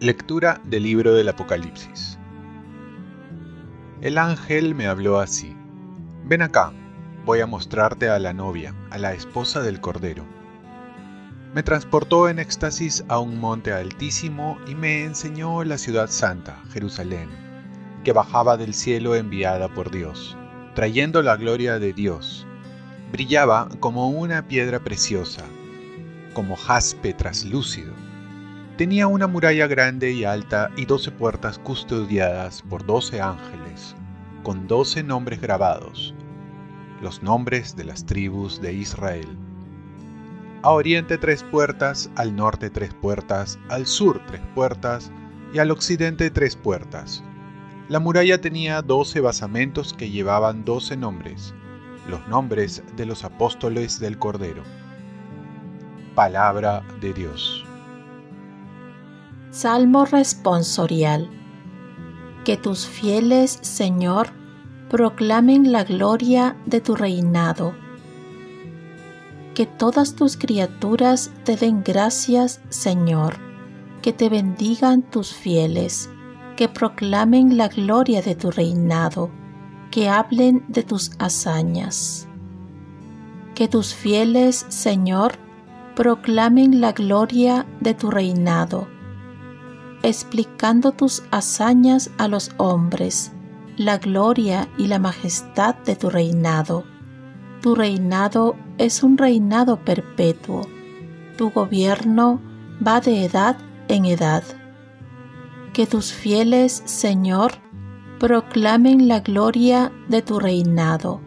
Lectura del libro del Apocalipsis. El ángel me habló así. Ven acá, voy a mostrarte a la novia, a la esposa del Cordero. Me transportó en éxtasis a un monte altísimo y me enseñó la ciudad santa, Jerusalén, que bajaba del cielo enviada por Dios, trayendo la gloria de Dios. Brillaba como una piedra preciosa, como jaspe traslúcido Tenía una muralla grande y alta y doce puertas custodiadas por doce ángeles, con doce nombres grabados, los nombres de las tribus de Israel. A oriente tres puertas, al norte tres puertas, al sur tres puertas y al occidente tres puertas. La muralla tenía doce basamentos que llevaban doce nombres, los nombres de los apóstoles del Cordero. Palabra de Dios. Salmo responsorial. Que tus fieles, Señor, proclamen la gloria de tu reinado. Que todas tus criaturas te den gracias, Señor. Que te bendigan tus fieles. Que proclamen la gloria de tu reinado. Que hablen de tus hazañas. Que tus fieles, Señor, proclamen la gloria de tu reinado explicando tus hazañas a los hombres, la gloria y la majestad de tu reinado. Tu reinado es un reinado perpetuo. Tu gobierno va de edad en edad. Que tus fieles, Señor, proclamen la gloria de tu reinado.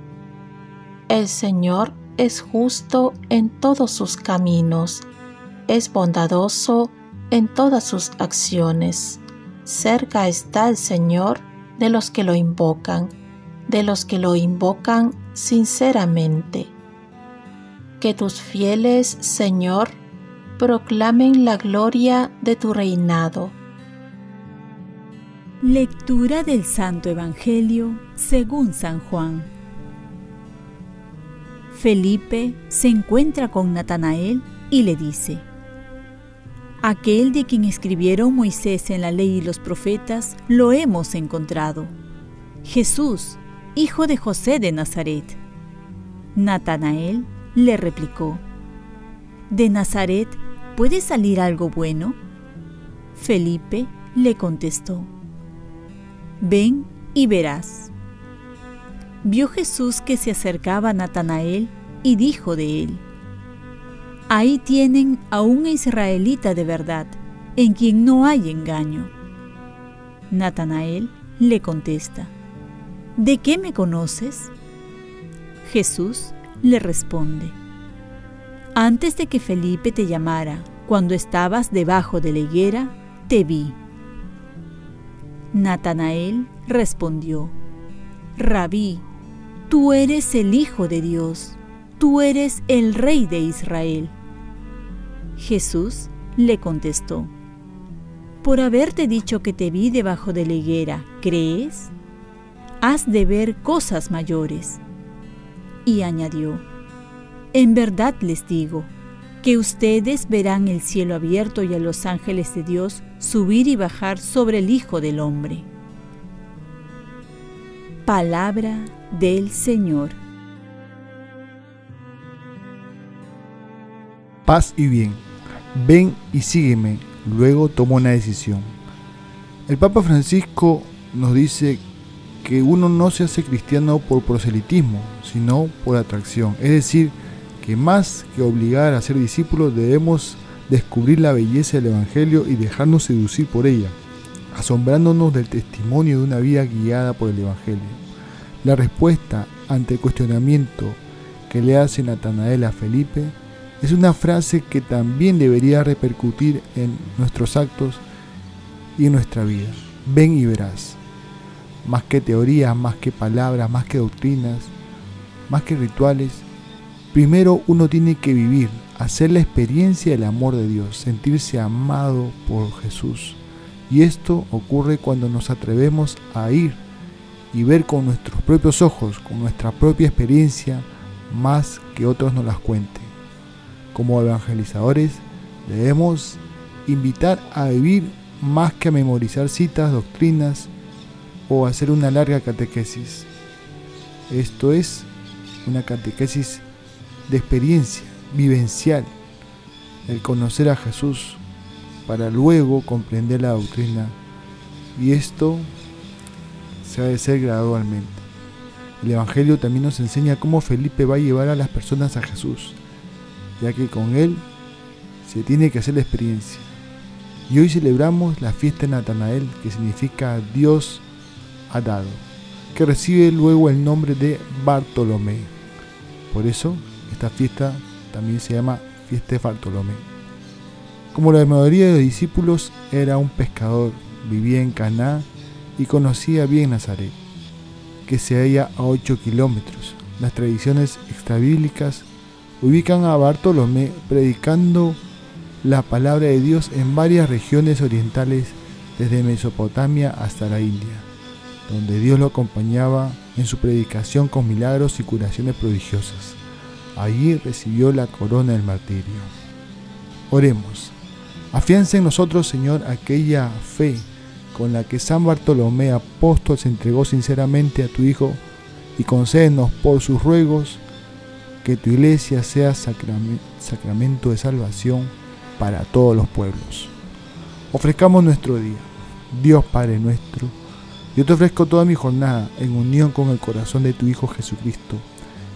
El Señor es justo en todos sus caminos, es bondadoso en todas sus acciones. Cerca está el Señor de los que lo invocan, de los que lo invocan sinceramente. Que tus fieles, Señor, proclamen la gloria de tu reinado. Lectura del Santo Evangelio según San Juan. Felipe se encuentra con Natanael y le dice, Aquel de quien escribieron Moisés en la ley y los profetas, lo hemos encontrado. Jesús, hijo de José de Nazaret. Natanael le replicó, ¿De Nazaret puede salir algo bueno? Felipe le contestó, Ven y verás. Vio Jesús que se acercaba a Natanael y dijo de él, Ahí tienen a un israelita de verdad, en quien no hay engaño. Natanael le contesta, ¿De qué me conoces? Jesús le responde, Antes de que Felipe te llamara, cuando estabas debajo de la higuera, te vi. Natanael respondió, Rabí, tú eres el Hijo de Dios, tú eres el Rey de Israel. Jesús le contestó, Por haberte dicho que te vi debajo de la higuera, ¿crees? Has de ver cosas mayores. Y añadió, En verdad les digo, que ustedes verán el cielo abierto y a los ángeles de Dios subir y bajar sobre el Hijo del Hombre. Palabra del Señor. Paz y bien ven y sígueme, luego toma una decisión. El Papa Francisco nos dice que uno no se hace cristiano por proselitismo, sino por atracción. Es decir, que más que obligar a ser discípulos debemos descubrir la belleza del Evangelio y dejarnos seducir por ella, asombrándonos del testimonio de una vida guiada por el Evangelio. La respuesta ante el cuestionamiento que le hace Natanael a Felipe es una frase que también debería repercutir en nuestros actos y en nuestra vida. Ven y verás. Más que teorías, más que palabras, más que doctrinas, más que rituales, primero uno tiene que vivir, hacer la experiencia del amor de Dios, sentirse amado por Jesús. Y esto ocurre cuando nos atrevemos a ir y ver con nuestros propios ojos, con nuestra propia experiencia, más que otros nos las cuenten. Como evangelizadores debemos invitar a vivir más que a memorizar citas, doctrinas o hacer una larga catequesis. Esto es una catequesis de experiencia, vivencial, el conocer a Jesús para luego comprender la doctrina. Y esto se ha de ser gradualmente. El Evangelio también nos enseña cómo Felipe va a llevar a las personas a Jesús, ya que con él se tiene que hacer la experiencia. Y hoy celebramos la fiesta de Natanael, que significa Dios ha dado, que recibe luego el nombre de Bartolomé. Por eso, esta fiesta también se llama fiesta de Bartolomé. Como la mayoría de los discípulos era un pescador, vivía en Caná y conocía bien Nazaret, que se halla a 8 kilómetros. Las tradiciones extrabíblicas ubican a Bartolomé predicando la palabra de Dios en varias regiones orientales desde Mesopotamia hasta la India, donde Dios lo acompañaba en su predicación con milagros y curaciones prodigiosas. Allí recibió la corona del martirio. Oremos. Afianza en nosotros, Señor, aquella fe con la que San Bartolomé apóstol se entregó sinceramente a tu Hijo y concédenos por sus ruegos que tu iglesia sea sacramento de salvación para todos los pueblos. Ofrezcamos nuestro día, Dios Padre nuestro, yo te ofrezco toda mi jornada en unión con el corazón de tu Hijo Jesucristo,